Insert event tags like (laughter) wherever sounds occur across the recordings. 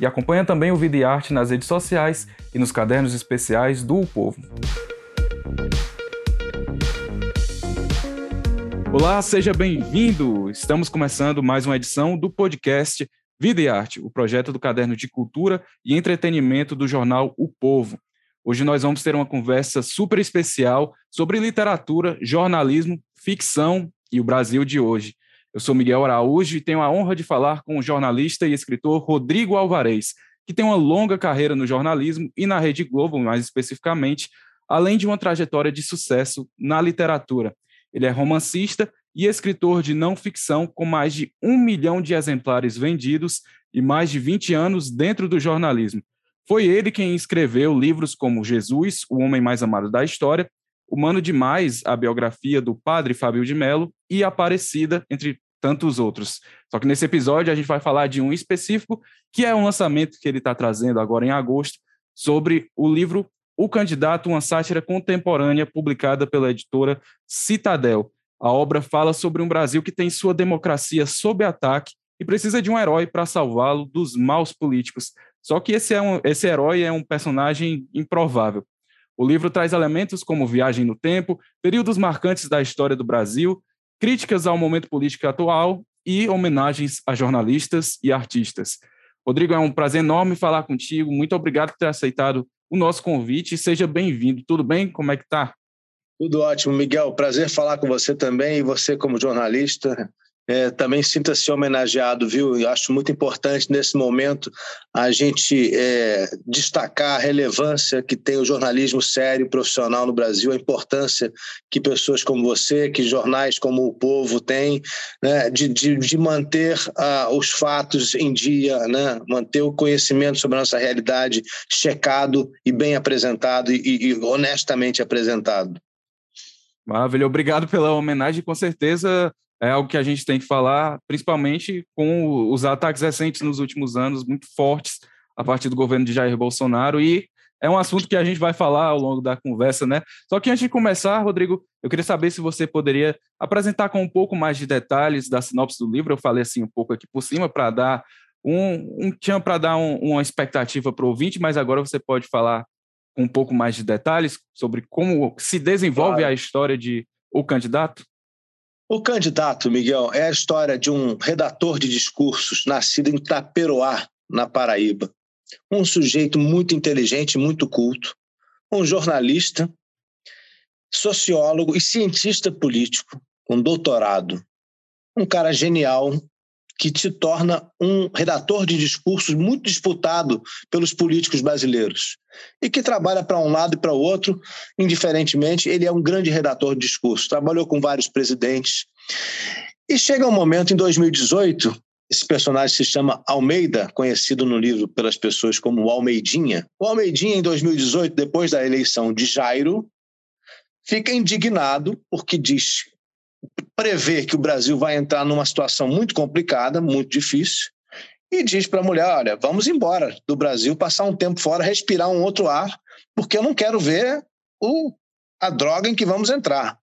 E acompanha também o Vida e Arte nas redes sociais e nos cadernos especiais do o Povo. Olá, seja bem-vindo! Estamos começando mais uma edição do podcast Vida e Arte, o projeto do caderno de cultura e entretenimento do jornal O Povo. Hoje nós vamos ter uma conversa super especial sobre literatura, jornalismo, ficção e o Brasil de hoje. Eu sou Miguel Araújo e tenho a honra de falar com o jornalista e escritor Rodrigo Alvarez, que tem uma longa carreira no jornalismo e na Rede Globo, mais especificamente, além de uma trajetória de sucesso na literatura. Ele é romancista e escritor de não ficção com mais de um milhão de exemplares vendidos e mais de 20 anos dentro do jornalismo. Foi ele quem escreveu livros como Jesus, o homem mais amado da história, Humano Demais, a biografia do padre Fábio de Mello, e Aparecida, entre tantos outros. Só que nesse episódio a gente vai falar de um específico, que é um lançamento que ele está trazendo agora em agosto, sobre o livro O Candidato, uma sátira contemporânea, publicada pela editora Citadel. A obra fala sobre um Brasil que tem sua democracia sob ataque e precisa de um herói para salvá-lo dos maus políticos. Só que esse, é um, esse herói é um personagem improvável. O livro traz elementos como viagem no tempo, períodos marcantes da história do Brasil, críticas ao momento político atual e homenagens a jornalistas e artistas. Rodrigo, é um prazer enorme falar contigo. Muito obrigado por ter aceitado o nosso convite. Seja bem-vindo. Tudo bem? Como é que tá? Tudo ótimo, Miguel. Prazer falar com você também e você como jornalista é, também sinta-se homenageado, viu? Eu acho muito importante nesse momento a gente é, destacar a relevância que tem o jornalismo sério e profissional no Brasil, a importância que pessoas como você, que jornais como o Povo têm, né, de, de, de manter uh, os fatos em dia, né, manter o conhecimento sobre a nossa realidade checado e bem apresentado e, e honestamente apresentado. Maravilha, obrigado pela homenagem. Com certeza é algo que a gente tem que falar, principalmente com os ataques recentes nos últimos anos, muito fortes, a partir do governo de Jair Bolsonaro, e é um assunto que a gente vai falar ao longo da conversa, né? Só que antes de começar, Rodrigo, eu queria saber se você poderia apresentar com um pouco mais de detalhes da sinopse do livro. Eu falei assim um pouco aqui por cima para dar um, um tinha para dar um, uma expectativa para o ouvinte, mas agora você pode falar com um pouco mais de detalhes sobre como se desenvolve claro. a história de O Candidato. O candidato, Miguel, é a história de um redator de discursos nascido em Taperoá, na Paraíba. Um sujeito muito inteligente, muito culto, um jornalista, sociólogo e cientista político, com doutorado. Um cara genial, que te torna um redator de discursos muito disputado pelos políticos brasileiros e que trabalha para um lado e para o outro, indiferentemente. Ele é um grande redator de discursos, trabalhou com vários presidentes. E chega um momento, em 2018, esse personagem se chama Almeida, conhecido no livro pelas pessoas como Almeidinha. O Almeidinha, em 2018, depois da eleição de Jairo, fica indignado porque diz prevê que o Brasil vai entrar numa situação muito complicada, muito difícil, e diz para a mulher: olha, vamos embora do Brasil, passar um tempo fora, respirar um outro ar, porque eu não quero ver o, a droga em que vamos entrar.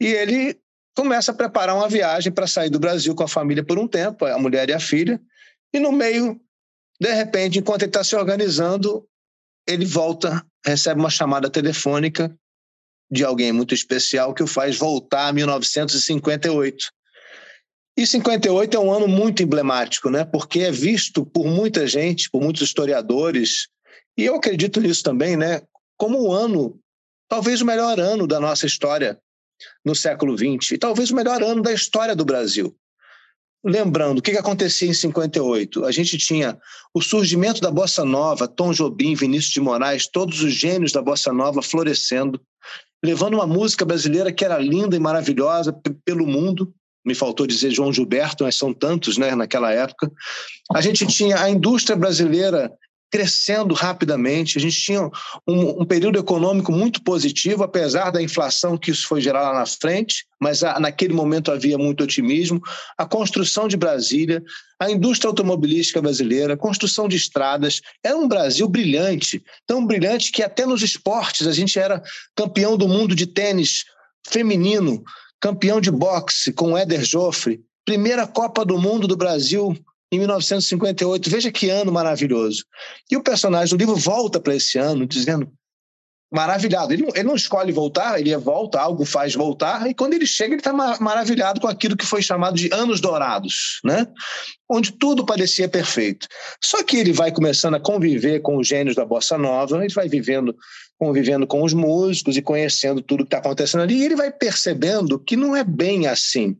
E ele começa a preparar uma viagem para sair do Brasil com a família por um tempo, a mulher e a filha, e no meio, de repente, enquanto ele está se organizando, ele volta, recebe uma chamada telefônica de alguém muito especial que o faz voltar a 1958. E 58 é um ano muito emblemático, né? porque é visto por muita gente, por muitos historiadores, e eu acredito nisso também, né? como um ano, talvez o melhor ano da nossa história no século XX, e talvez o melhor ano da história do Brasil. Lembrando, o que acontecia em 58? A gente tinha o surgimento da Bossa Nova, Tom Jobim, Vinícius de Moraes, todos os gênios da Bossa Nova florescendo levando uma música brasileira que era linda e maravilhosa pelo mundo. me faltou dizer João Gilberto, mas são tantos né, naquela época. A gente tinha a indústria brasileira crescendo rapidamente. A gente tinha um, um, período econômico muito positivo, apesar da inflação que isso foi gerar lá na frente, mas a, naquele momento havia muito otimismo. A construção de Brasília, a indústria automobilística brasileira, a construção de estradas, era um Brasil brilhante, tão brilhante que até nos esportes a gente era campeão do mundo de tênis feminino, campeão de boxe com Éder Joffre, primeira Copa do Mundo do Brasil em 1958. Veja que ano maravilhoso. E o personagem do livro volta para esse ano, dizendo maravilhado. Ele não, ele não, escolhe voltar, ele volta, algo faz voltar, e quando ele chega, ele está maravilhado com aquilo que foi chamado de anos dourados, né? onde tudo parecia perfeito. Só que ele vai começando a conviver com os gênios da bossa nova, ele vai vivendo, convivendo com os músicos e conhecendo tudo que está acontecendo ali, e ele vai percebendo que não é bem assim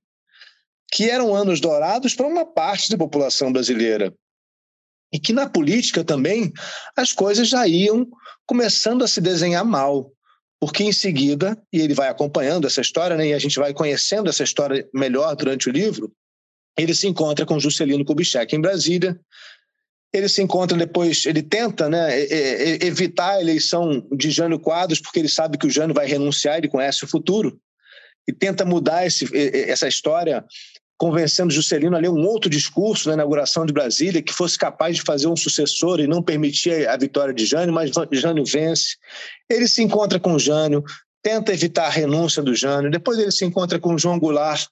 que eram anos dourados para uma parte da população brasileira. E que na política também as coisas já iam começando a se desenhar mal. Porque em seguida, e ele vai acompanhando essa história, né, e a gente vai conhecendo essa história melhor durante o livro, ele se encontra com Juscelino Kubitschek em Brasília, ele se encontra depois, ele tenta né, evitar a eleição de Jânio Quadros, porque ele sabe que o Jânio vai renunciar, ele conhece o futuro, e tenta mudar esse, essa história convencendo Juscelino a ler um outro discurso na inauguração de Brasília que fosse capaz de fazer um sucessor e não permitir a vitória de Jânio, mas Jânio vence. Ele se encontra com Jânio, tenta evitar a renúncia do Jânio, depois ele se encontra com João Goulart,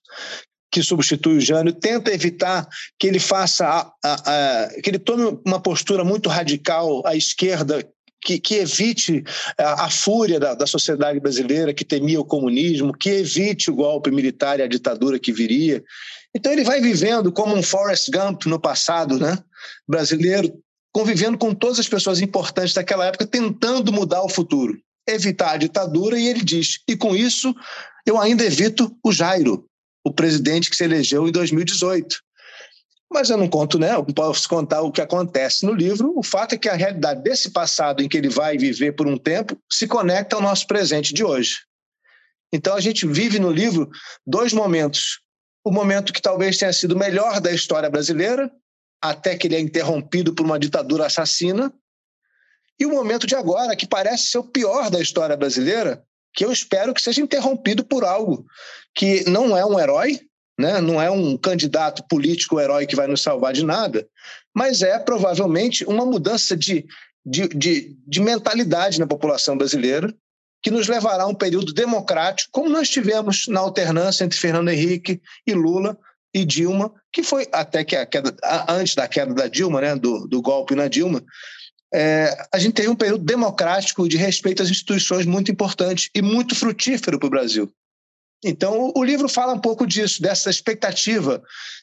que substitui o Jânio, tenta evitar que ele faça a, a, a, que ele tome uma postura muito radical à esquerda que, que, evite a, a fúria da, da, sociedade brasileira que temia o comunismo, que evite o golpe militar e a ditadura que viria. Então ele vai vivendo como um Forrest Gump no passado, né? Brasileiro, convivendo com todas as pessoas importantes daquela época, tentando mudar o futuro, evitar a ditadura, e ele diz: e com isso eu ainda evito o Jairo, o presidente que se elegeu em 2018. Mas eu não conto, né? Eu posso contar o que acontece no livro. O fato é que a realidade desse passado em que ele vai viver por um tempo se conecta ao nosso presente de hoje. Então a gente vive no livro dois momentos o momento que talvez tenha sido melhor da história brasileira, até que ele é interrompido por uma ditadura assassina, e o momento de agora, que parece ser o pior da história brasileira, que eu espero que seja interrompido por algo que não é um herói, né? não é um candidato político herói que vai nos salvar de nada, mas é provavelmente uma mudança de, de, de, de mentalidade na população brasileira, que nos levará a um período democrático, como nós tivemos na alternância entre Fernando Henrique e Lula e Dilma, que foi até que a queda, antes da queda da Dilma, né, do, do golpe na Dilma, é, a gente teve um período democrático de respeito às instituições muito importante e muito frutífero para o Brasil. Então, o, livro fala um pouco disso, dessa expectativa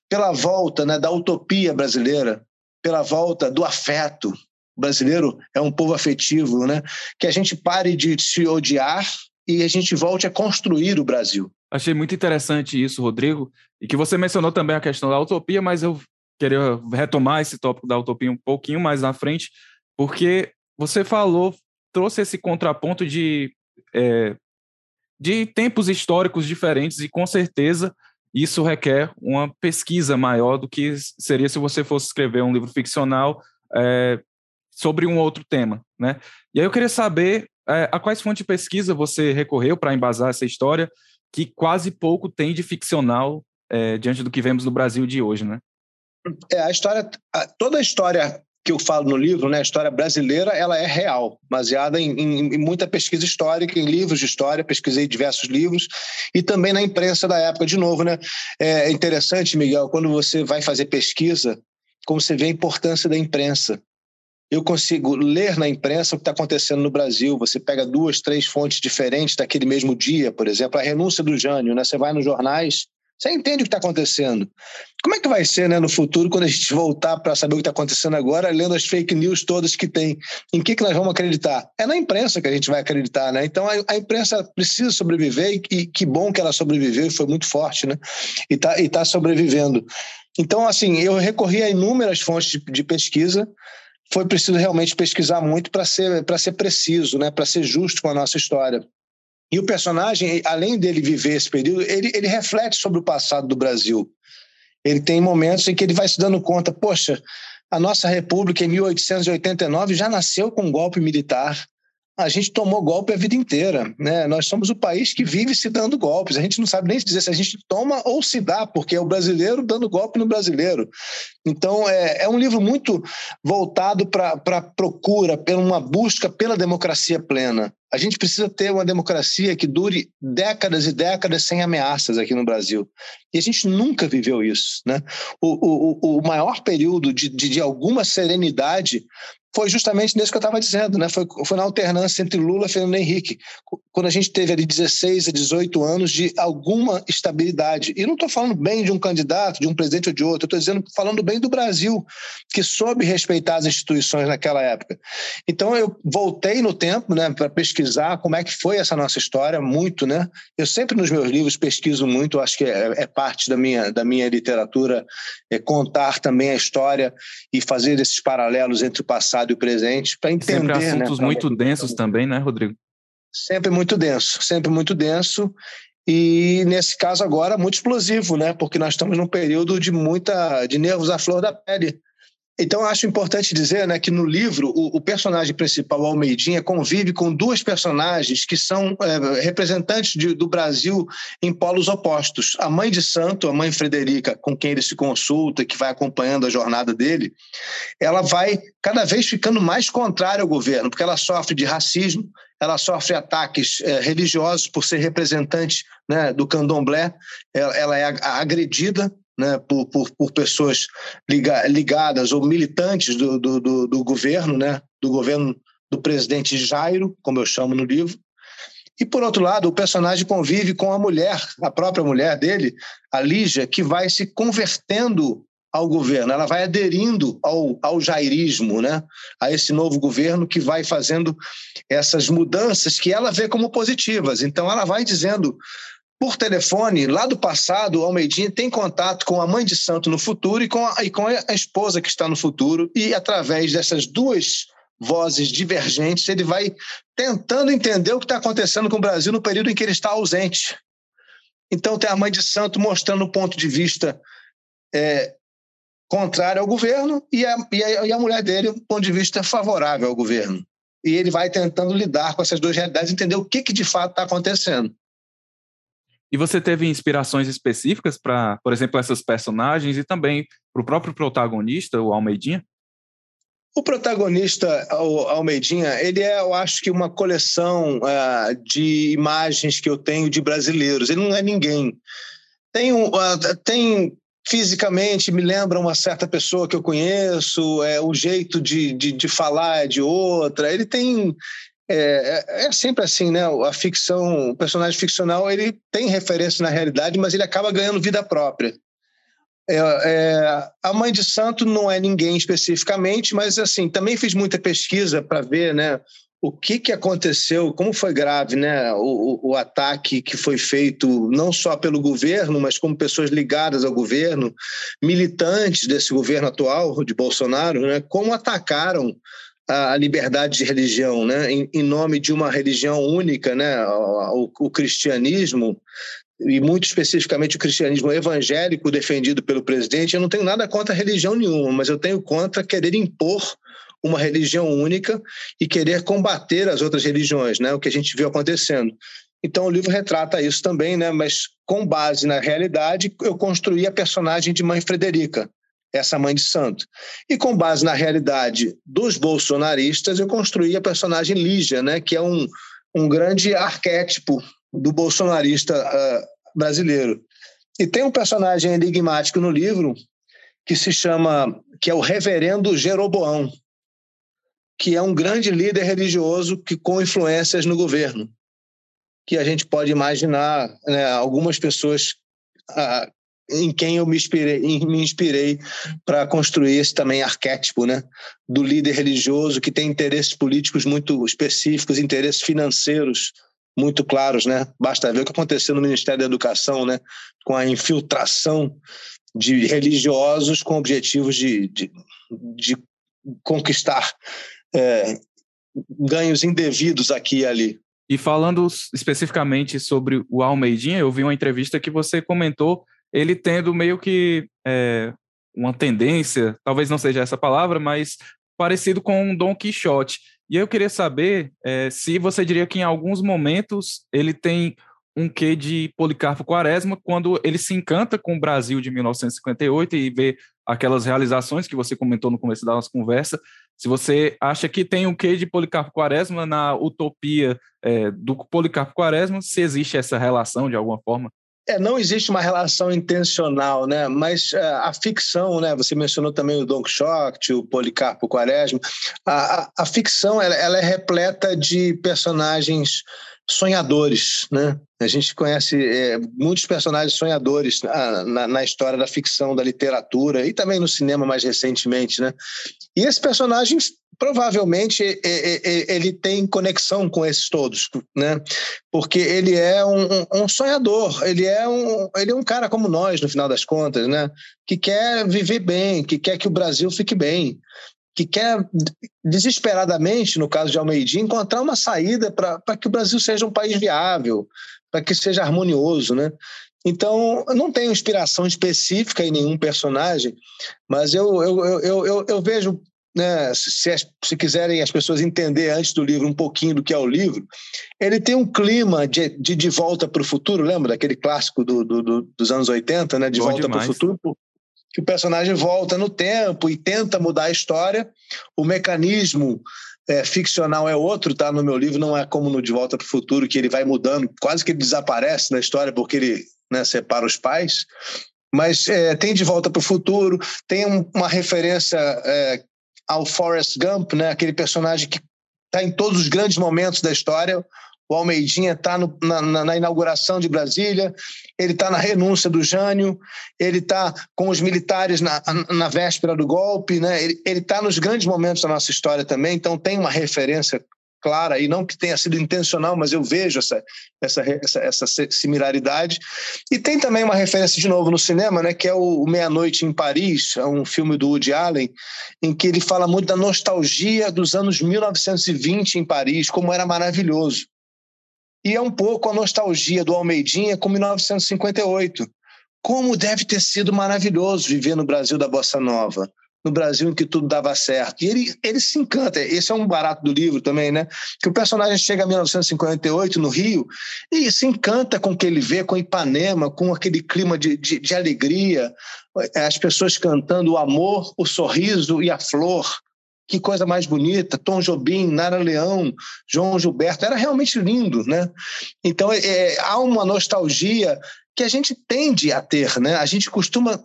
pela volta né, da utopia brasileira, pela volta do afeto, brasileiro é um povo afetivo, né? Que a gente pare de se odiar e a gente volte a construir o Brasil. Achei muito interessante isso, Rodrigo, e que você mencionou também a questão da utopia, mas eu queria retomar esse tópico da utopia um pouquinho mais na frente, porque você falou, trouxe esse contraponto de, é, de tempos históricos diferentes e com certeza isso requer uma pesquisa maior do que seria se você fosse escrever um livro ficcional é, sobre um outro tema, né? E aí eu queria saber é, a quais fontes de pesquisa você recorreu para embasar essa história que quase pouco tem de ficcional é, diante do que vemos no Brasil de hoje, né? É, a história, a, toda a história que eu falo no livro, né, a história brasileira, ela é real, baseada em, em, em, muita pesquisa histórica, em livros de história, pesquisei diversos livros, e também na imprensa da época. De novo, né, é interessante, Miguel, quando você vai fazer pesquisa, como você vê a importância da imprensa eu consigo ler na imprensa o que está acontecendo no Brasil. Você pega duas, três fontes diferentes daquele mesmo dia, por exemplo, a renúncia do Jânio, né? Você vai nos jornais, você entende o que está acontecendo. Como é que vai ser né, no futuro, quando a gente voltar para saber o que está acontecendo agora, lendo as fake news todas que tem? Em que, que nós vamos acreditar? É na imprensa que a gente vai acreditar, né? Então a, a imprensa precisa sobreviver e, e, que bom que ela sobreviveu e foi muito forte, né? E está tá sobrevivendo. Então, assim, eu recorri a inúmeras fontes de, de pesquisa foi preciso realmente pesquisar muito para ser, ser preciso, né, para ser justo com a nossa história. E o personagem, além dele viver esse período, ele, ele reflete sobre o passado do Brasil. Ele tem momentos em que ele vai se dando conta, poxa, a nossa república em 1889 já nasceu com um golpe militar a gente tomou golpe a vida inteira. Né? Nós somos o país que vive se dando golpes. A gente não sabe nem dizer se a gente toma ou se dá, porque é o brasileiro dando golpe no brasileiro. Então, é, é um livro muito voltado para a procura, para uma busca pela democracia plena. A gente precisa ter uma democracia que dure décadas e décadas sem ameaças aqui no Brasil. E a gente nunca viveu isso. Né? O, o, o maior período de, de, de alguma serenidade foi justamente nesse que eu estava dizendo, né? Foi, foi na alternância entre Lula e Fernando Henrique, quando a gente teve ali 16 a 18 anos de alguma estabilidade. E não estou falando bem de um candidato, de um presidente ou de outro, estou dizendo falando bem do Brasil, que soube respeitar as instituições naquela época. Então eu voltei no tempo, né, para pesquisar como é que foi essa nossa história, muito, né? Eu sempre nos meus livros pesquiso muito, acho que é, é parte da minha da minha literatura é contar também a história e fazer esses paralelos entre o passado passado e o presente para entender. Sempre né, assuntos né, muito densos também, né, Rodrigo? Sempre muito denso, sempre muito denso. E nesse caso agora muito explosivo, né? Porque nós estamos num período de muita de nervos à flor da pele. Então, acho importante dizer né, que no livro, o, o, personagem principal, Almeidinha, convive com duas personagens que são é, representantes de, do Brasil em polos opostos. A mãe de santo, a mãe Frederica, com quem ele se consulta, que vai acompanhando a jornada dele, ela vai cada vez ficando mais contrária ao governo, porque ela sofre de racismo, ela sofre ataques é, religiosos por ser representante né, do candomblé, ela, ela é agredida né, por, por, por pessoas liga, ligadas ou militantes do, do, do, do governo, né, do governo do presidente Jairo, como eu chamo no livro. E, por outro lado, o personagem convive com a mulher, a própria mulher dele, a Lígia, que vai se convertendo ao governo, ela vai aderindo ao, ao jairismo, né? a esse novo governo que vai fazendo essas mudanças que ela vê como positivas. Então, ela vai dizendo por telefone, lá do passado, o Almeidinha tem contato com a mãe de santo no futuro e com a, e com a esposa que está no futuro, e através dessas duas vozes divergentes, ele vai tentando entender o que está acontecendo com o Brasil no período em que ele está ausente. Então, tem a mãe de santo mostrando o ponto de vista é, contrário ao governo e a, e, a, e a mulher dele, um ponto de vista favorável ao governo. E ele vai tentando lidar com essas duas realidades, entender o que, que de fato está acontecendo. E você teve inspirações específicas para, por exemplo, essas personagens e também para o próprio protagonista, o Almeidinha? O protagonista, o Almeidinha, ele é, eu acho que, uma coleção uh, de imagens que eu tenho de brasileiros. Ele não é ninguém. Tem, uh, tem fisicamente, me lembra uma certa pessoa que eu conheço, é, o jeito de, de, de falar é de outra. Ele tem é, é, é, sempre assim, né? A ficção, o personagem ficcional, ele tem referência na realidade, mas ele acaba ganhando vida própria. É, é, a mãe de santo não é ninguém especificamente, mas assim também fiz muita pesquisa para ver, né? O que, que aconteceu, como foi grave né, o, o, o ataque que foi feito não só pelo governo, mas como pessoas ligadas ao governo, militantes desse governo atual de Bolsonaro, né, como atacaram a liberdade de religião, né? em, em nome de uma religião única, né? o, o cristianismo, e muito especificamente o cristianismo evangélico defendido pelo presidente, eu não tenho nada contra religião nenhuma, mas eu tenho contra querer impor uma religião única e querer combater as outras religiões, né? O que a gente viu acontecendo. Então o livro retrata isso também, né? Mas com base na realidade, eu construí a personagem de Mãe Frederica, essa mãe de santo. E com base na realidade dos bolsonaristas, eu construí a personagem Lígia, né, que é um, um grande arquétipo do bolsonarista uh, brasileiro. E tem um personagem enigmático no livro que se chama, que é o Reverendo Jeroboão, que é um grande líder religioso que com influências no governo, que a gente pode imaginar né, algumas pessoas uh, em quem eu me inspirei, me inspirei para construir esse também arquétipo, né, do líder religioso que tem interesses políticos muito específicos, interesses financeiros muito claros, né? Basta ver o que aconteceu no Ministério da Educação, né, com a infiltração de religiosos com objetivos de, de, de conquistar é, ganhos indevidos aqui e ali. E falando especificamente sobre o Almeidinha, eu vi uma entrevista que você comentou ele tendo meio que é, uma tendência, talvez não seja essa palavra, mas parecido com Dom Quixote. E eu queria saber é, se você diria que em alguns momentos ele tem um quê de Policarpo Quaresma quando ele se encanta com o Brasil de 1958 e vê aquelas realizações que você comentou no começo da nossa conversa. Se você acha que tem um quê de Policarpo Quaresma na utopia é, do Policarpo Quaresma, se existe essa relação de alguma forma? É, não existe uma relação intencional, né? Mas uh, a ficção, né? Você mencionou também o Don Quixote, o Policarpo Quaresma. A, a, a ficção, ela, ela, é repleta de personagens sonhadores, né? A gente conhece é, muitos personagens sonhadores na, na, na, história da ficção, da literatura e também no cinema mais recentemente, né? E esses personagens provavelmente ele tem conexão com esses todos, né? Porque ele é um, um, sonhador, ele é um, ele é um cara como nós, no final das contas, né? Que quer viver bem, que quer que o Brasil fique bem, que quer desesperadamente, no caso de Almeida, encontrar uma saída para que o Brasil seja um país viável, para que seja harmonioso, né? Então, não tenho inspiração específica em nenhum personagem, mas eu, eu, eu, eu, eu vejo né, se, se quiserem as pessoas entender antes do livro um pouquinho do que é o livro, ele tem um clima de De, de Volta para o Futuro, lembra daquele clássico do, do, do, dos anos 80, né, De Bom Volta para o Futuro? Que o personagem volta no tempo e tenta mudar a história. O mecanismo é, ficcional é outro, tá? No meu livro não é como no De Volta para o Futuro, que ele vai mudando, quase que ele desaparece na história porque ele né, separa os pais. Mas é, tem De Volta para o Futuro, tem um, uma referência é, ao Forrest Gump, né? aquele personagem que está em todos os grandes momentos da história. O Almeidinha está na, na, na, inauguração de Brasília, ele está na renúncia do Jânio, ele está com os militares na, na véspera do golpe, né? ele está nos grandes momentos da nossa história também, então tem uma referência clara, e não que tenha sido intencional, mas eu vejo essa, essa, essa, essa similaridade. E tem também uma referência, de novo, no cinema, né, que é o Meia-Noite em Paris, é um filme do Woody Allen, em que ele fala muito da nostalgia dos anos 1920 em Paris, como era maravilhoso. E é um pouco a nostalgia do Almeidinha com 1958. Como deve ter sido maravilhoso viver no Brasil da Bossa Nova no Brasil em que tudo dava certo. E ele, ele se encanta, esse é um barato do livro também, né? Que o personagem chega em 1958 no Rio e se encanta com o que ele vê, com Ipanema, com aquele clima de, de, de alegria, as pessoas cantando o amor, o sorriso e a flor. Que coisa mais bonita, Tom Jobim, Nara Leão, João Gilberto, era realmente lindo, né? Então é, há uma nostalgia que a gente tende a ter, né? A gente costuma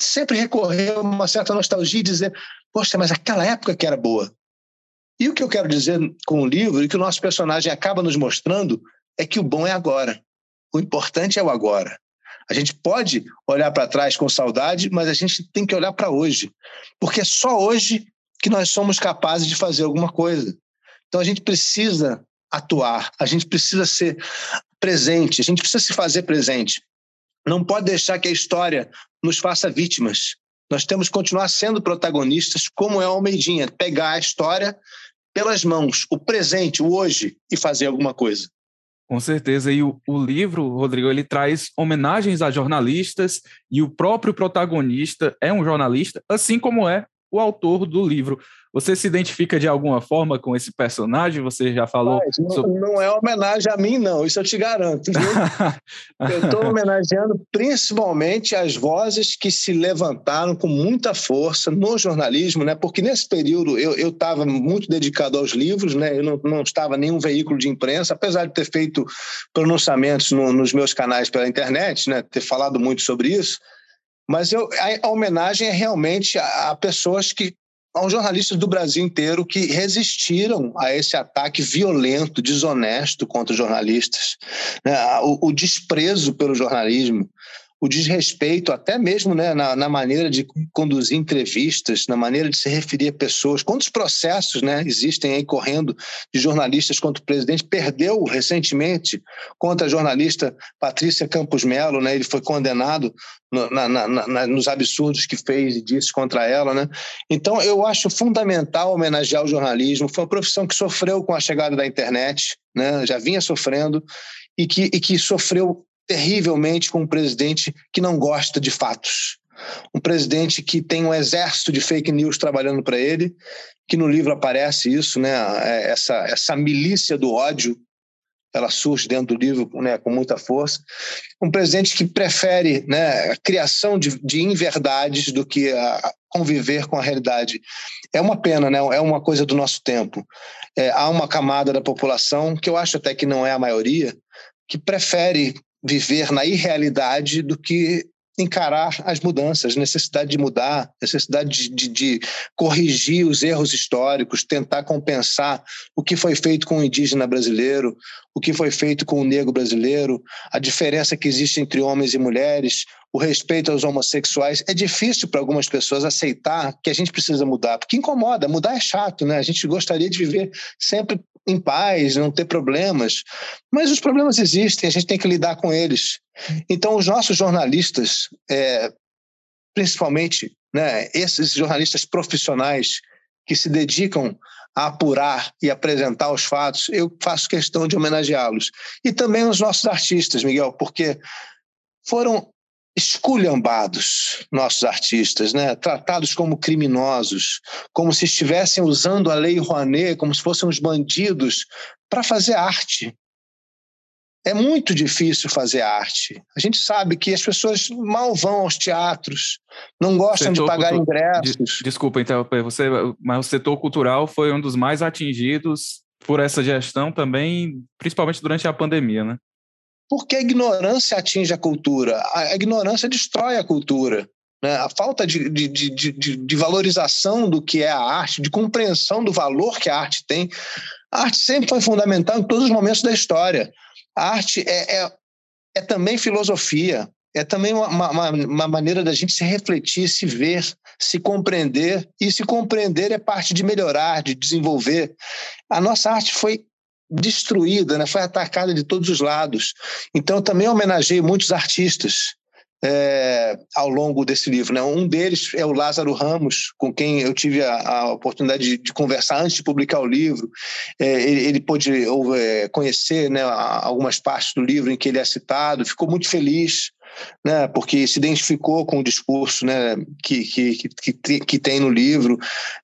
sempre recorrer a uma certa nostalgia e dizer, poxa, mas aquela época que era boa. E o que eu quero dizer com o livro, e que o nosso personagem acaba nos mostrando, é que o bom é agora. O importante é o agora. A gente pode olhar para trás com saudade, mas a gente tem que olhar para hoje. Porque é só hoje que nós somos capazes de fazer alguma coisa. Então a gente precisa atuar, a gente precisa ser presente, a gente precisa se fazer presente. Não pode deixar que a história nos faça vítimas. Nós temos que continuar sendo protagonistas, como é o Almeidinha, pegar a história pelas mãos, o presente, o hoje, e fazer alguma coisa. Com certeza. E o, o, livro, Rodrigo, ele traz homenagens a jornalistas e o próprio protagonista é um jornalista, assim como é o autor do livro. Você se identifica de alguma forma com esse personagem? Você já falou. Mas, não, sobre... não, é homenagem a mim, não, isso eu te garanto. (laughs) eu estou homenageando principalmente as vozes que se levantaram com muita força no jornalismo, né? porque nesse período eu estava muito dedicado aos livros, né? eu não, não estava em nenhum veículo de imprensa, apesar de ter feito pronunciamentos no, nos meus canais pela internet, né? ter falado muito sobre isso. Mas eu, a, a homenagem é realmente a, a pessoas que aos jornalistas do Brasil inteiro que resistiram a esse ataque violento, desonesto contra os jornalistas, né? o, o, desprezo pelo jornalismo, o desrespeito, até mesmo né, na, na, maneira de conduzir entrevistas, na maneira de se referir a pessoas. Quantos processos né, existem aí correndo de jornalistas contra o presidente? Perdeu recentemente contra a jornalista Patrícia Campos Melo, né, ele foi condenado no, na, na, nos absurdos que fez e disse contra ela. Né? Então, eu acho fundamental homenagear o jornalismo. Foi uma profissão que sofreu com a chegada da internet, né, já vinha sofrendo, e que, e que sofreu terrivelmente com um presidente que não gosta de fatos. Um presidente que tem um exército de fake news trabalhando para ele, que no livro aparece isso, né? É, essa, essa milícia do ódio, ela surge dentro do livro né, com muita força. Um presidente que prefere né, a criação de, de inverdades do que a, conviver com a realidade. É uma pena, né? é uma coisa do nosso tempo. É, há uma camada da população, que eu acho até que não é a maioria, que prefere viver na irrealidade do que encarar as mudanças, necessidade de mudar, necessidade de, de, de, corrigir os erros históricos, tentar compensar o que foi feito com o indígena brasileiro, o que foi feito com o negro brasileiro, a diferença que existe entre homens e mulheres, o respeito aos homossexuais. É difícil para algumas pessoas aceitar que a gente precisa mudar, porque incomoda. Mudar é chato, né? A gente gostaria de viver sempre em paz, não ter problemas. Mas os problemas existem, a gente tem que lidar com eles. Então, os nossos jornalistas, é, principalmente né, esses jornalistas profissionais que se dedicam a apurar e apresentar os fatos, eu faço questão de homenageá-los. E também os nossos artistas, Miguel, porque foram esculhambados nossos artistas, né? tratados como criminosos, como se estivessem usando a lei Rouanet, como se fossem os bandidos, para fazer arte. É muito difícil fazer arte. A gente sabe que as pessoas mal vão aos teatros, não gostam de pagar cultu... ingressos. Desculpa interromper você, mas o setor cultural foi um dos mais atingidos por essa gestão também, principalmente durante a pandemia, né? Porque a ignorância atinge a cultura, a ignorância destrói a cultura. Né? A falta de, de, de, de, valorização do que é a arte, de compreensão do valor que a arte tem. A arte sempre foi fundamental em todos os momentos da história. A arte é, é, é também filosofia, é também uma, uma, uma, maneira da gente se refletir, se ver, se compreender. E se compreender é parte de melhorar, de desenvolver. A nossa arte foi destruída, né? foi atacada de todos os lados. Então, também homenageei muitos artistas é, ao longo desse livro. Né? Um deles é o Lázaro Ramos, com quem eu tive a, a oportunidade de, de, conversar antes de publicar o livro. É, ele, ele pôde é, conhecer né, algumas partes do livro em que ele é citado, ficou muito feliz. Né, porque se identificou com o discurso né, que, que, que, que, tem no livro.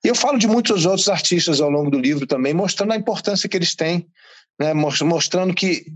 E eu falo de muitos outros artistas ao longo do livro também, mostrando a importância que eles têm né, mostrando que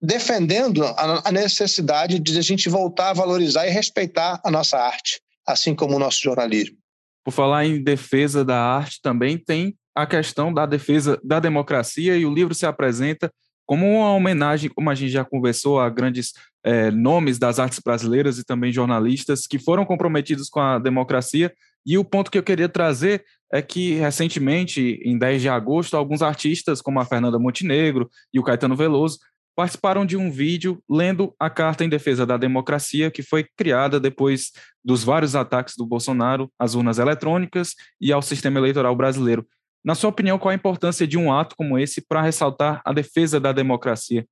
defendendo a necessidade de a gente voltar a valorizar e respeitar a nossa arte, assim como o nosso jornalismo. Por falar em defesa da arte, também tem a questão da defesa da democracia e o livro se apresenta como uma homenagem, como a gente já conversou, a grandes é, nomes das artes brasileiras e também jornalistas que foram comprometidos com a democracia. E o ponto que eu queria trazer é que, recentemente, em 10 de agosto, alguns artistas, como a Fernanda Montenegro e o Caetano Veloso, participaram de um vídeo lendo a Carta em Defesa da Democracia, que foi criada depois dos vários ataques do Bolsonaro às urnas eletrônicas e ao sistema eleitoral brasileiro. Na sua opinião, qual a importância de um ato como esse para ressaltar a defesa da democracia?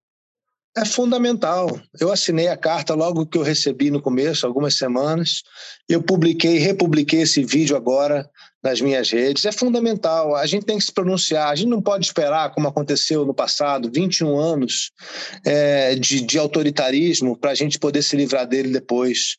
É fundamental. Eu assinei a carta logo que eu recebi no começo, algumas semanas. Eu publiquei, republiquei esse vídeo agora nas minhas redes. É fundamental. A gente tem que se pronunciar. A gente não pode esperar, como aconteceu no passado, 21 anos é, de, de autoritarismo para a gente poder se livrar dele depois.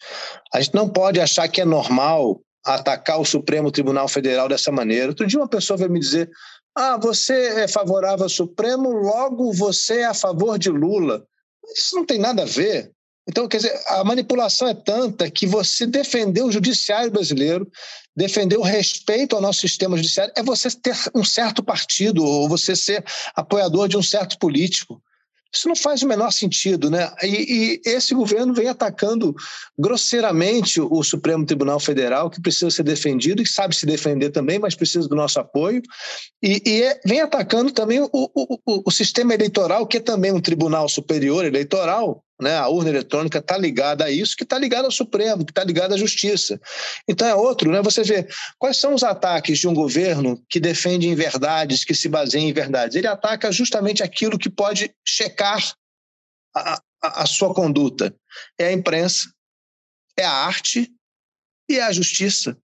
A gente não pode achar que é normal atacar o Supremo Tribunal Federal dessa maneira. Outro dia uma pessoa veio me dizer: ah, você é favorável ao Supremo, logo você é a favor de Lula. Isso não tem nada a ver. Então, quer dizer, a manipulação é tanta que você defender o judiciário brasileiro, defender o respeito ao nosso sistema judiciário, é você ter um certo partido ou você ser apoiador de um certo político. Isso não faz o menor sentido, né? E, e, esse governo vem atacando grosseiramente o Supremo Tribunal Federal, que precisa ser defendido e sabe se defender também, mas precisa do nosso apoio. E, e é, vem atacando também o, o, o, o sistema eleitoral, que é também um tribunal superior eleitoral, né? A urna eletrônica está ligada a isso, que está ligada ao Supremo, que está ligada à Justiça. Então é outro, né? Você vê quais são os ataques de um governo que defende em verdades, que se baseia em verdades. Ele ataca justamente aquilo que pode checar a, a, a sua conduta. É a imprensa, é a arte e é a justiça.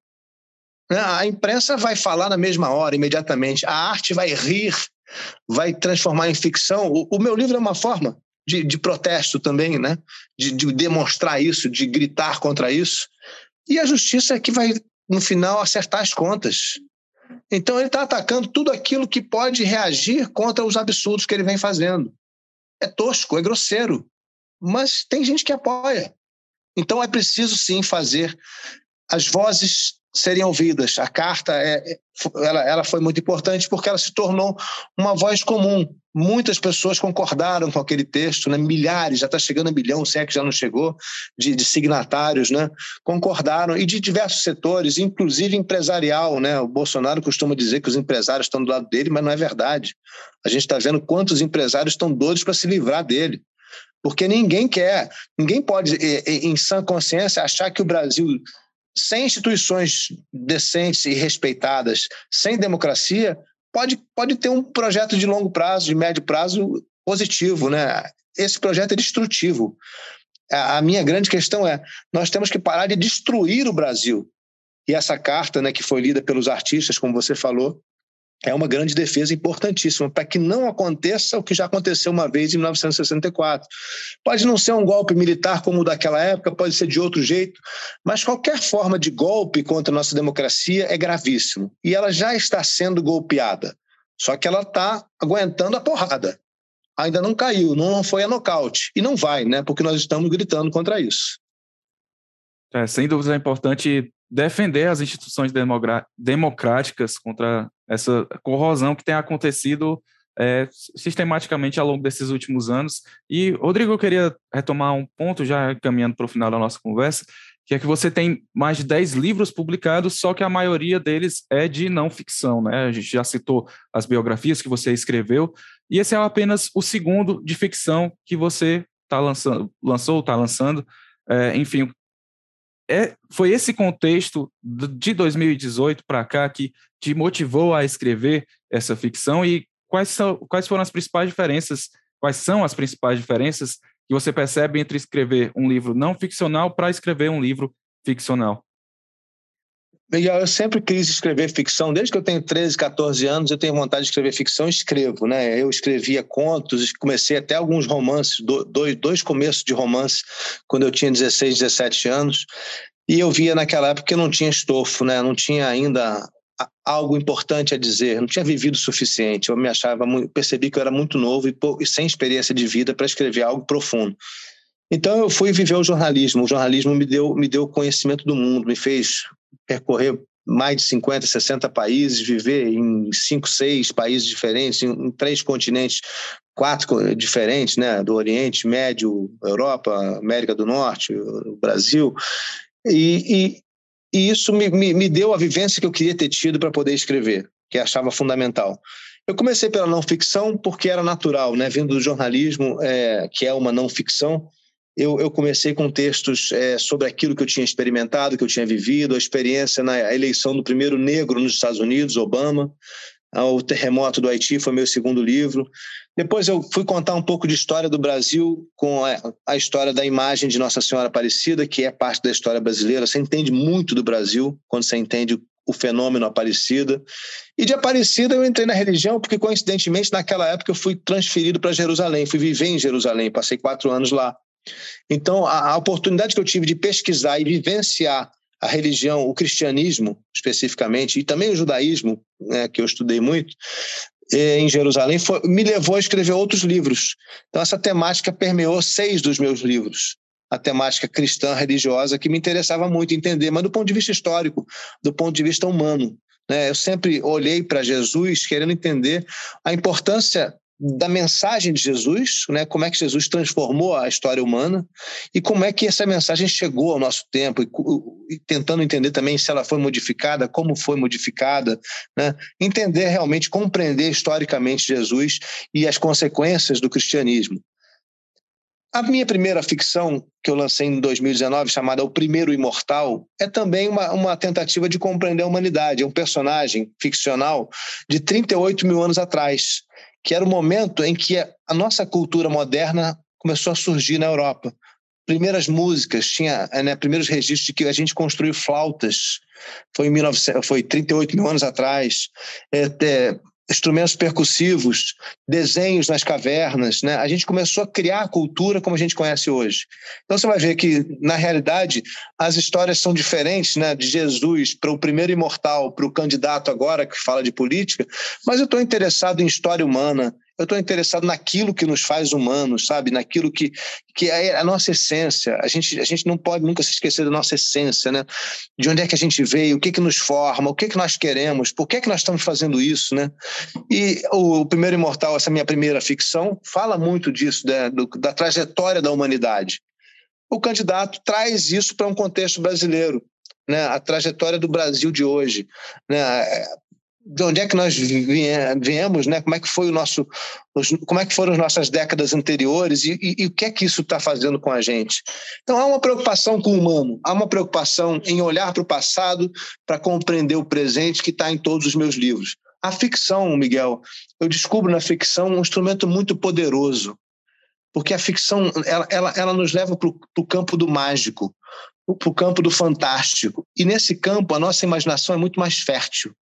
Né? A imprensa vai falar na mesma hora, imediatamente. A arte vai rir, vai transformar em ficção. O, o meu livro é uma forma de, de protesto também, né? De, de, demonstrar isso, de gritar contra isso. E a justiça é que vai, no final, acertar as contas. Então, ele está atacando tudo aquilo que pode reagir contra os absurdos que ele vem fazendo. É tosco, é grosseiro, mas tem gente que apoia. Então, é preciso, sim, fazer as vozes serem ouvidas. A carta é, é, ela, ela foi muito importante porque ela se tornou uma voz comum. Muitas pessoas concordaram com aquele texto, né? milhares, já está chegando a milhão, se é que já não chegou, de, de, signatários, né? concordaram, e de diversos setores, inclusive empresarial. Né? O Bolsonaro costuma dizer que os empresários estão do lado dele, mas não é verdade. A gente está vendo quantos empresários estão doidos para se livrar dele. Porque ninguém quer, ninguém pode, em sã consciência, achar que o Brasil sem instituições decentes e respeitadas, sem democracia, pode, pode ter um projeto de longo prazo, de médio prazo positivo, né? Esse projeto é destrutivo. A minha grande questão é: nós temos que parar de destruir o Brasil. E essa carta, né, que foi lida pelos artistas, como você falou, é uma grande defesa importantíssima para que não aconteça o que já aconteceu uma vez em 1964. Pode não ser um golpe militar como o daquela época, pode ser de outro jeito, mas qualquer forma de golpe contra a nossa democracia é gravíssimo. E ela já está sendo golpeada, só que ela está aguentando a porrada. Ainda não caiu, não foi a nocaute. E não vai, né? Porque nós estamos gritando contra isso. É, sem dúvida é importante defender as instituições democráticas contra essa corrosão que tem acontecido é, sistematicamente ao longo desses últimos anos. E, Rodrigo, eu queria retomar um ponto, já caminhando para o final da nossa conversa, que é que você tem mais de 10 livros publicados, só que a maioria deles é de não ficção, né? A gente já citou as biografias que você escreveu, e esse é apenas o segundo de ficção que você tá lançando, lançou, está lançando. É, enfim, é, foi esse contexto de 2018 para cá que te motivou a escrever essa ficção e quais, são, quais foram as principais diferenças, quais são as principais diferenças que você percebe entre escrever um livro não ficcional para escrever um livro ficcional? Miguel, eu sempre quis escrever ficção, desde que eu tenho 13, 14 anos, eu tenho vontade de escrever ficção e escrevo, né? Eu escrevia contos, comecei até alguns romances, dois, dois começos de romance, quando eu tinha 16, 17 anos, e eu via naquela época que não tinha estofo, né? Não tinha ainda algo importante a dizer, não tinha vivido o suficiente. Eu me achava, percebi que eu era muito novo e, e sem experiência de vida para escrever algo profundo. Então eu fui viver o jornalismo. O jornalismo me deu me deu conhecimento do mundo, me fez percorrer mais de 50, 60 países, viver em cinco, seis países diferentes, em, três continentes, quatro diferentes, né, do Oriente Médio, Europa, América do Norte, Brasil, e, e, e isso me, me, me deu a vivência que eu queria ter tido para poder escrever, que achava fundamental. Eu comecei pela não ficção porque era natural, né? Vindo do jornalismo, é, que é uma não ficção, eu, eu comecei com textos é, sobre aquilo que eu tinha experimentado, que eu tinha vivido, a experiência na eleição do primeiro negro nos Estados Unidos, Obama, o terremoto do Haiti foi meu segundo livro. Depois eu fui contar um pouco de história do Brasil com a, a, história da imagem de Nossa Senhora Aparecida, que é parte da história brasileira. Você entende muito do Brasil quando você entende o fenômeno Aparecida. E de Aparecida eu entrei na religião porque, coincidentemente, naquela época eu fui transferido para Jerusalém, fui viver em Jerusalém, passei quatro anos lá. Então, a, a oportunidade que eu tive de pesquisar e vivenciar a religião, o cristianismo especificamente, e também o judaísmo, né, que eu estudei muito, eh, em Jerusalém, foi, me levou a escrever outros livros. Então, essa temática permeou seis dos meus livros. A temática cristã religiosa, que me interessava muito entender, mas do ponto de vista histórico, do ponto de vista humano. Né? Eu sempre olhei para Jesus querendo entender a importância da mensagem de Jesus, né? como é que Jesus transformou a história humana e como é que essa mensagem chegou ao nosso tempo, e, e tentando entender também se ela foi modificada, como foi modificada, né? entender realmente, compreender historicamente Jesus e as consequências do cristianismo. A minha primeira ficção, que eu lancei em 2019, chamada O Primeiro Imortal, é também uma, uma tentativa de compreender a humanidade. É um personagem ficcional de 38 mil anos atrás, que era o momento em que a nossa cultura moderna começou a surgir na Europa. Primeiras músicas, tinha né, primeiros registros de que a gente construiu flautas, foi, em 19, foi 38 mil anos atrás. É, é, instrumentos percussivos, desenhos nas cavernas, né? A gente começou a criar a cultura como a gente conhece hoje. Então você vai ver que na realidade as histórias são diferentes, né? De Jesus para o primeiro imortal, para o candidato agora que fala de política, mas eu estou interessado em história humana, eu estou interessado naquilo que nos faz humanos, sabe? Naquilo que, que é a nossa essência. A gente, a gente não pode nunca se esquecer da nossa essência, né? De onde é que a gente veio, o que que nos forma, o que que nós queremos, por que que nós estamos fazendo isso, né? E o, o Primeiro Imortal, essa minha primeira ficção, fala muito disso, né? Do, da trajetória da humanidade. O candidato traz isso para um contexto brasileiro, né, a trajetória do Brasil de hoje, né, de onde é que nós viemos, né? Como é que foi o nosso, como é que foram as nossas décadas anteriores e, e, e o que é que isso está fazendo com a gente? Então há uma preocupação com o humano, há uma preocupação em olhar para o passado para compreender o presente que está em todos os meus livros. A ficção, Miguel, eu descubro na ficção um instrumento muito poderoso, porque a ficção ela, ela, ela nos leva para o campo do mágico, para o campo do fantástico. E nesse campo a nossa imaginação é muito mais fértil.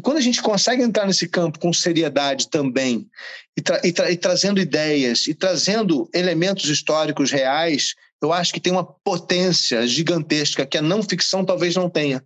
E quando a gente consegue entrar nesse campo com seriedade também, e, tra e, tra e trazendo ideias, e trazendo elementos históricos reais, eu acho que tem uma potência gigantesca que a não ficção talvez não tenha.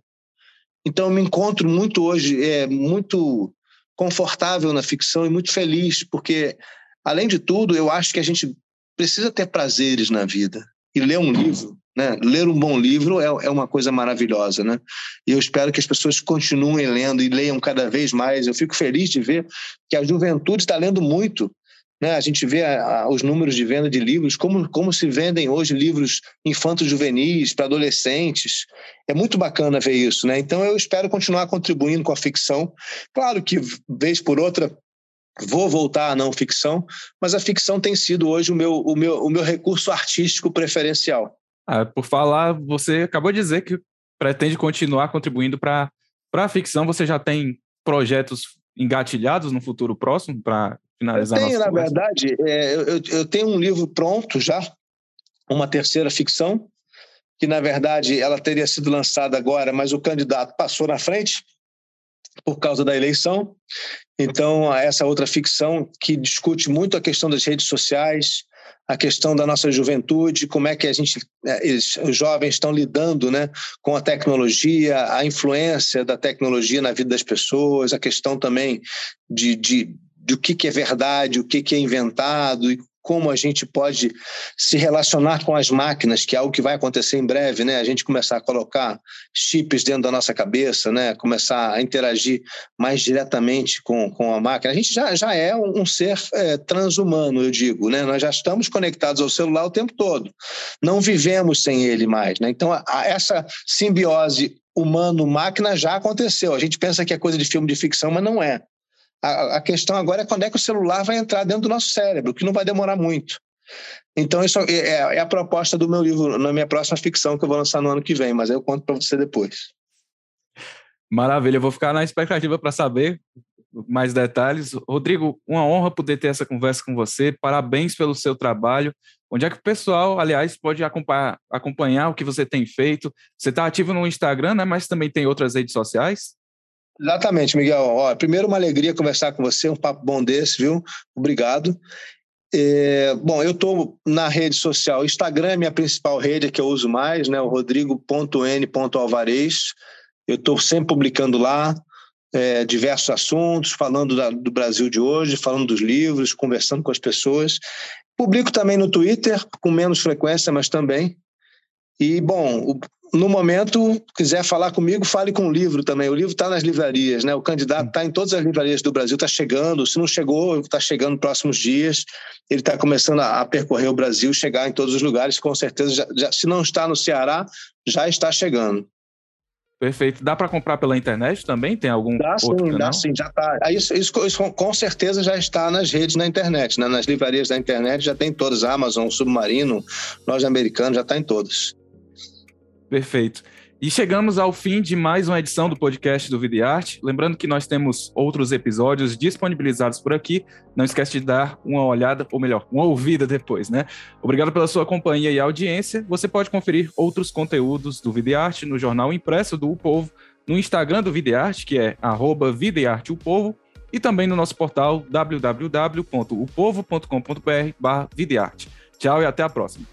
Então, eu me encontro muito hoje, é, muito confortável na ficção e muito feliz, porque, além de tudo, eu acho que a gente precisa ter prazeres na vida. E ler um livro né? Ler um bom livro é, é uma coisa maravilhosa, né? E eu espero que as pessoas continuem lendo e leiam cada vez mais. Eu fico feliz de ver que a juventude está lendo muito. Né? A gente vê a, a, os números de venda de livros, como, como se vendem hoje livros infantos juvenis para adolescentes. É muito bacana ver isso. Né? Então, eu espero continuar contribuindo com a ficção. Claro que, vez por outra, vou voltar à não ficção, mas a ficção tem sido hoje o meu, o meu, o meu recurso artístico preferencial. Ah, por falar, você acabou de dizer que pretende continuar contribuindo para a ficção. Você já tem projetos engatilhados no futuro próximo para finalizar? Eu tenho, na conversa? verdade, é, eu, eu tenho um livro pronto já, uma terceira ficção, que na verdade ela teria sido lançada agora, mas o candidato passou na frente por causa da eleição. Então, essa outra ficção que discute muito a questão das redes sociais, a questão da nossa juventude, como é que a gente, é, eles, os jovens estão lidando né, com a tecnologia, a influência da tecnologia na vida das pessoas, a questão também de, de, de o que, que é verdade, o que, que é inventado e como a gente pode se relacionar com as máquinas, que é algo que vai acontecer em breve, né? A gente começar a colocar chips dentro da nossa cabeça, né? Começar a interagir mais diretamente com, com a máquina. A gente já, já é um, ser é, transhumano, eu digo, né? Nós já estamos conectados ao celular o tempo todo. Não vivemos sem ele mais, né? Então, a, a, essa simbiose humano-máquina já aconteceu. A gente pensa que é coisa de filme de ficção, mas não é. A, a questão agora é quando é que o celular vai entrar dentro do nosso cérebro, que não vai demorar muito. Então, isso é, é, é, a proposta do meu livro, na minha próxima ficção, que eu vou lançar no ano que vem, mas eu conto para você depois. Maravilha, eu vou ficar na expectativa para saber mais detalhes. Rodrigo, uma honra poder ter essa conversa com você. Parabéns pelo seu trabalho. Onde é que o pessoal, aliás, pode acompanhar, acompanhar o que você tem feito? Você está ativo no Instagram, né? mas também tem outras redes sociais? Exatamente, Miguel. Ó, primeiro, uma alegria conversar com você, um papo bom desse, viu? Obrigado. É, bom, eu estou na rede social, Instagram é minha principal rede, que eu uso mais, né? O rodrigo.n.alvarez. Eu estou sempre publicando lá é, diversos assuntos, falando da, do Brasil de hoje, falando dos livros, conversando com as pessoas. Publico também no Twitter, com menos frequência, mas também. E, bom, no momento, quiser falar comigo, fale com o livro também. O livro está nas livrarias, né? O candidato está em todas as livrarias do Brasil, está chegando. Se não chegou, está chegando nos próximos dias. Ele está começando a, a, percorrer o Brasil, chegar em todos os lugares. Com certeza, já, já, se não está no Ceará, já está chegando. Perfeito. Dá para comprar pela internet também? Tem algum dá, outro sim, canal? Dá sim, já está. Isso, isso, isso, com certeza já está nas redes na internet, né? nas livrarias da internet já tem todas, Amazon, Submarino, Loja Americana, já está em todas. Perfeito. E chegamos ao fim de mais uma edição do podcast do Vida e Arte. Lembrando que nós temos outros episódios disponibilizados por aqui. Não esquece de dar uma olhada, ou melhor, uma ouvida depois, né? Obrigado pela sua companhia e audiência. Você pode conferir outros conteúdos do Vida e Arte no jornal impresso do O Povo, no Instagram do Vida e Arte, que é Vida e Arte O Povo, e também no nosso portal www.upovo.com.br. Tchau e até a próxima.